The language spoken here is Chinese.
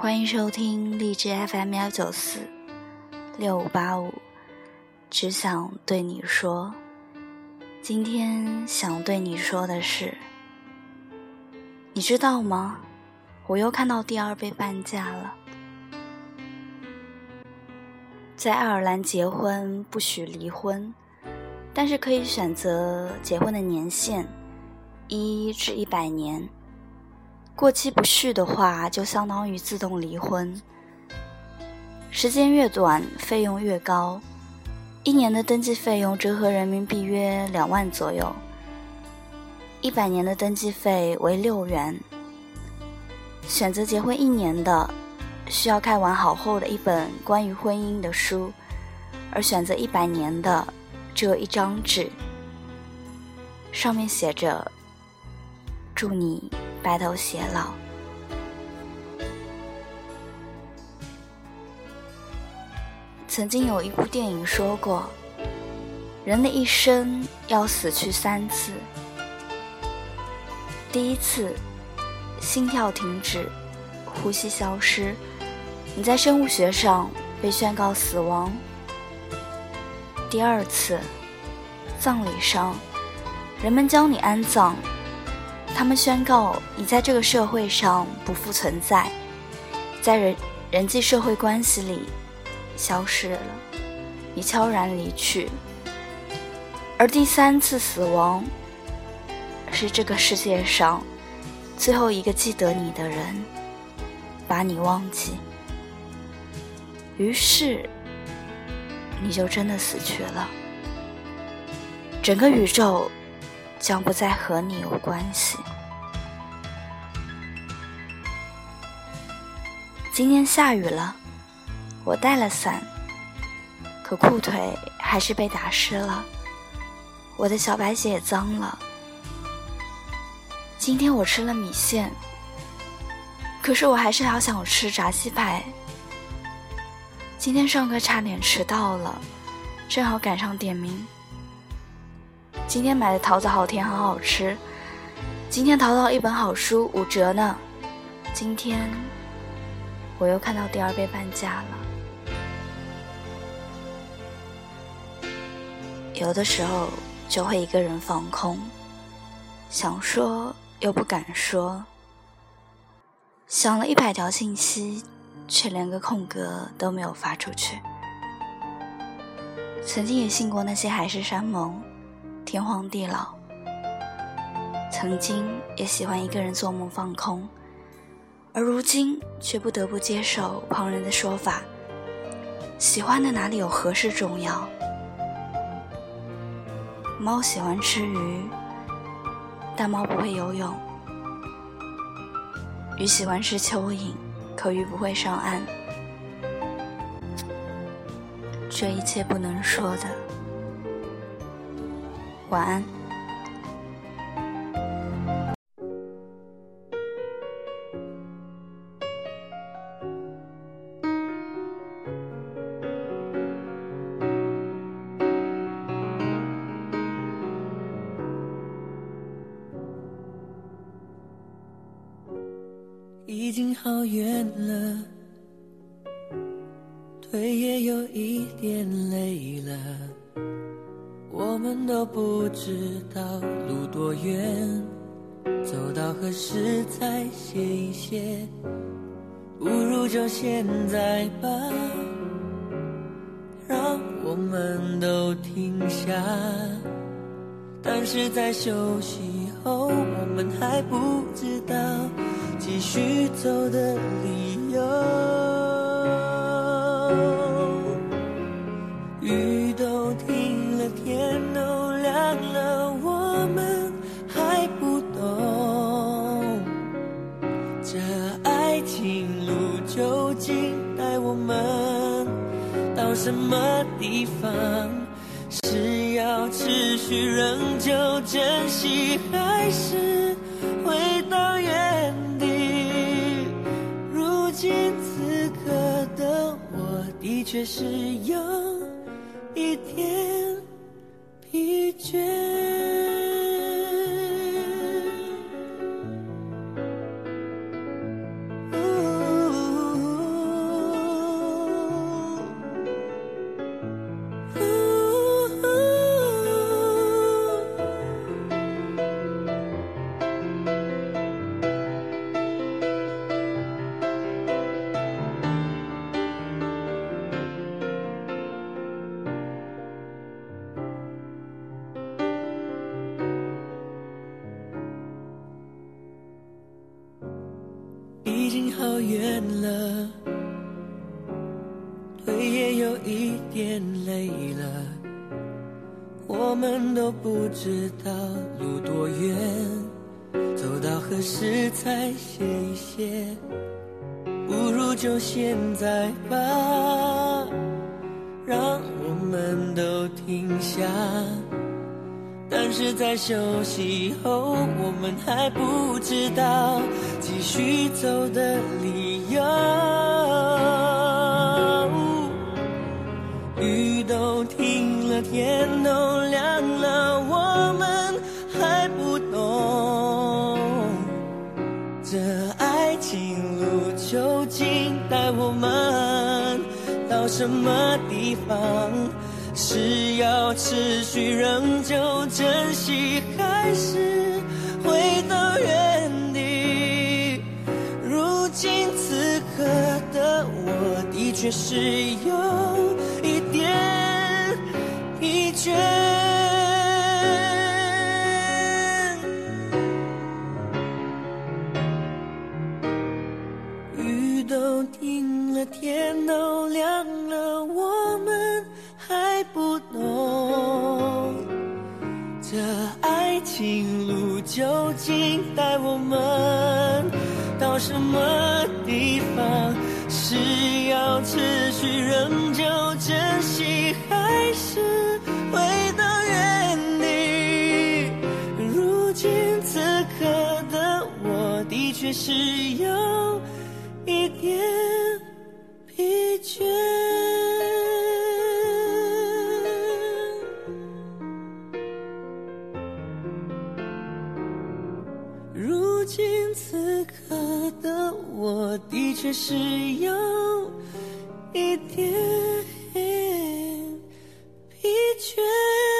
欢迎收听荔枝 FM 幺九四六五八五，只想对你说，今天想对你说的是，你知道吗？我又看到第二杯半价了。在爱尔兰结婚不许离婚，但是可以选择结婚的年限，一至一百年。过期不续的话，就相当于自动离婚。时间越短，费用越高。一年的登记费用折合人民币约两万左右。一百年的登记费为六元。选择结婚一年的，需要看完好厚的一本关于婚姻的书；而选择一百年的，只有一张纸，上面写着：“祝你。”白头偕老。曾经有一部电影说过，人的一生要死去三次。第一次，心跳停止，呼吸消失，你在生物学上被宣告死亡。第二次，葬礼上，人们将你安葬。他们宣告你在这个社会上不复存在，在人人际社会关系里消失了，你悄然离去。而第三次死亡，是这个世界上最后一个记得你的人把你忘记，于是你就真的死去了。整个宇宙。将不再和你有关系。今天下雨了，我带了伞，可裤腿还是被打湿了，我的小白鞋也脏了。今天我吃了米线，可是我还是好想吃炸鸡排。今天上课差点迟到了，正好赶上点名。今天买的桃子好甜，好好吃。今天淘到一本好书五折呢。今天我又看到第二杯半价了。有的时候就会一个人放空，想说又不敢说，想了一百条信息，却连个空格都没有发出去。曾经也信过那些海誓山盟。天荒地老，曾经也喜欢一个人做梦放空，而如今却不得不接受旁人的说法：喜欢的哪里有合适重要？猫喜欢吃鱼，但猫不会游泳；鱼喜欢吃蚯蚓，可鱼不会上岸。这一切不能说的。晚安。已经好远了，腿也有一点累了。我们都不知道路多远，走到何时才歇一歇？不如就现在吧，让我们都停下。但是在休息后我们还不知道继续走的理由。雨都停了天都亮了我们还不懂。这爱情路究竟带我们到什么地方？持续仍旧珍惜，还是回到原地？如今此刻的我，的确是有一点疲倦。好远了，腿也有一点累了，我们都不知道路多远，走到何时才歇一歇？不如就现在吧，让我们都停下。但是在休息后，我们还不知道继续走的理由。雨都停了，天都亮了，我们还不懂这爱情路究竟带我们到什么地方。是要持续仍旧珍惜，还是回到原地？如今此刻的我，的确是有一点疲倦。雨都停了，天都亮了，我们。不懂这爱情路究竟带我们到什么地方？是要持续仍旧珍惜，还是回到原地？如今此刻的我，的确是有一点今此刻的我的确是有一点疲倦。